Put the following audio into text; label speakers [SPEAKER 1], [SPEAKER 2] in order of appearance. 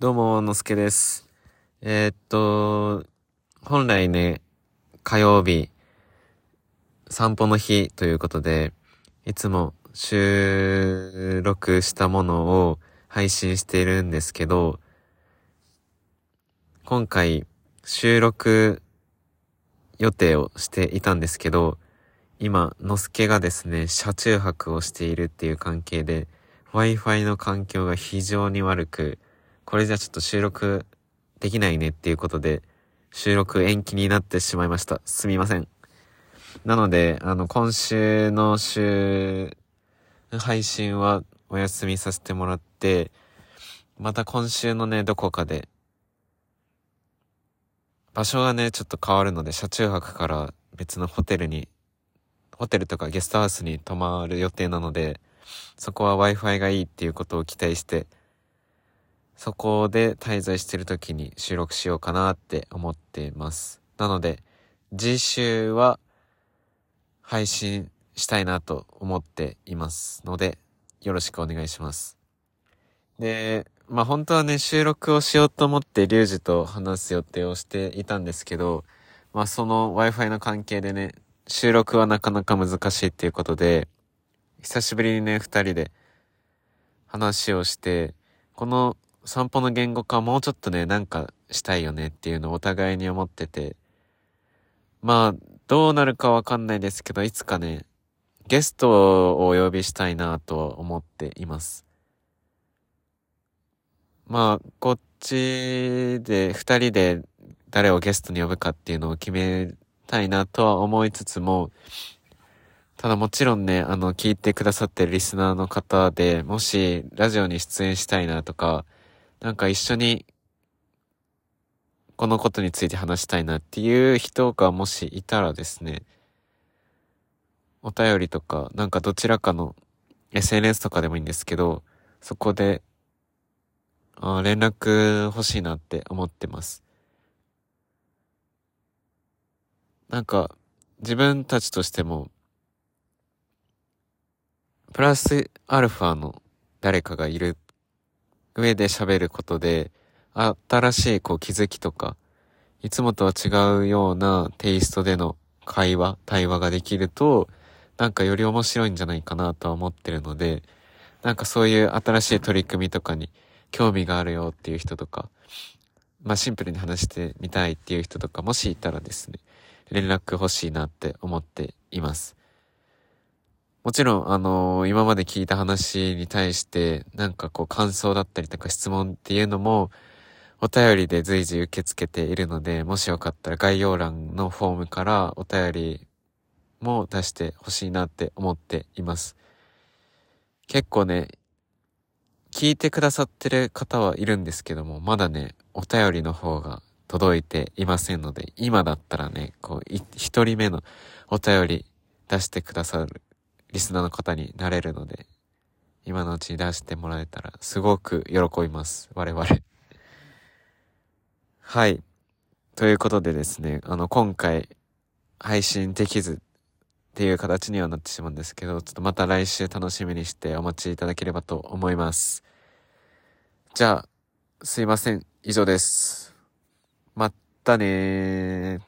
[SPEAKER 1] どうも、のすけです。えーっと、本来ね、火曜日、散歩の日ということで、いつも収録したものを配信しているんですけど、今回収録予定をしていたんですけど、今、のすけがですね、車中泊をしているっていう関係で、Wi-Fi の環境が非常に悪く、これじゃちょっと収録できないねっていうことで、収録延期になってしまいました。すみません。なので、あの、今週の週、配信はお休みさせてもらって、また今週のね、どこかで、場所がね、ちょっと変わるので、車中泊から別のホテルに、ホテルとかゲストハウスに泊まる予定なので、そこは Wi-Fi がいいっていうことを期待して、そこで滞在してる時に収録しようかなって思っています。なので、次週は配信したいなと思っていますので、よろしくお願いします。で、まあ本当はね、収録をしようと思ってリュウジと話す予定をしていたんですけど、まあその Wi-Fi の関係でね、収録はなかなか難しいっていうことで、久しぶりにね、二人で話をして、この散歩の言語化もうちょっとね、なんかしたいよねっていうのをお互いに思ってて、まあ、どうなるかわかんないですけど、いつかね、ゲストをお呼びしたいなとは思っています。まあ、こっちで二人で誰をゲストに呼ぶかっていうのを決めたいなとは思いつつも、ただもちろんね、あの、聞いてくださってるリスナーの方で、もしラジオに出演したいなとか、なんか一緒にこのことについて話したいなっていう人がもしいたらですね、お便りとか、なんかどちらかの SNS とかでもいいんですけど、そこで、あ連絡欲しいなって思ってます。なんか、自分たちとしても、プラスアルファの誰かがいる上で喋ることで、新しいこう気づきとか、いつもとは違うようなテイストでの会話、対話ができると、なんかより面白いんじゃないかなとは思ってるので、なんかそういう新しい取り組みとかに興味があるよっていう人とか、まあシンプルに話してみたいっていう人とか、もしいたらですね、連絡欲しいなって思っています。もちろん、あのー今まで聞いた話に対して、なんかこう感想だったりとか質問っていうのも、お便りで随時受け付けているので、もしよかったら概要欄のフォームからお便りも出してほしいなって思っています。結構ね、聞いてくださってる方はいるんですけども、まだね、お便りの方が届いていませんので、今だったらね、こう、一人目のお便り出してくださるリスナーの方になれるので、今のうちに出してもらえたらすごく喜びます。我々。はい。ということでですね、あの、今回配信できずっていう形にはなってしまうんですけど、ちょっとまた来週楽しみにしてお待ちいただければと思います。じゃあ、すいません。以上です。またねー。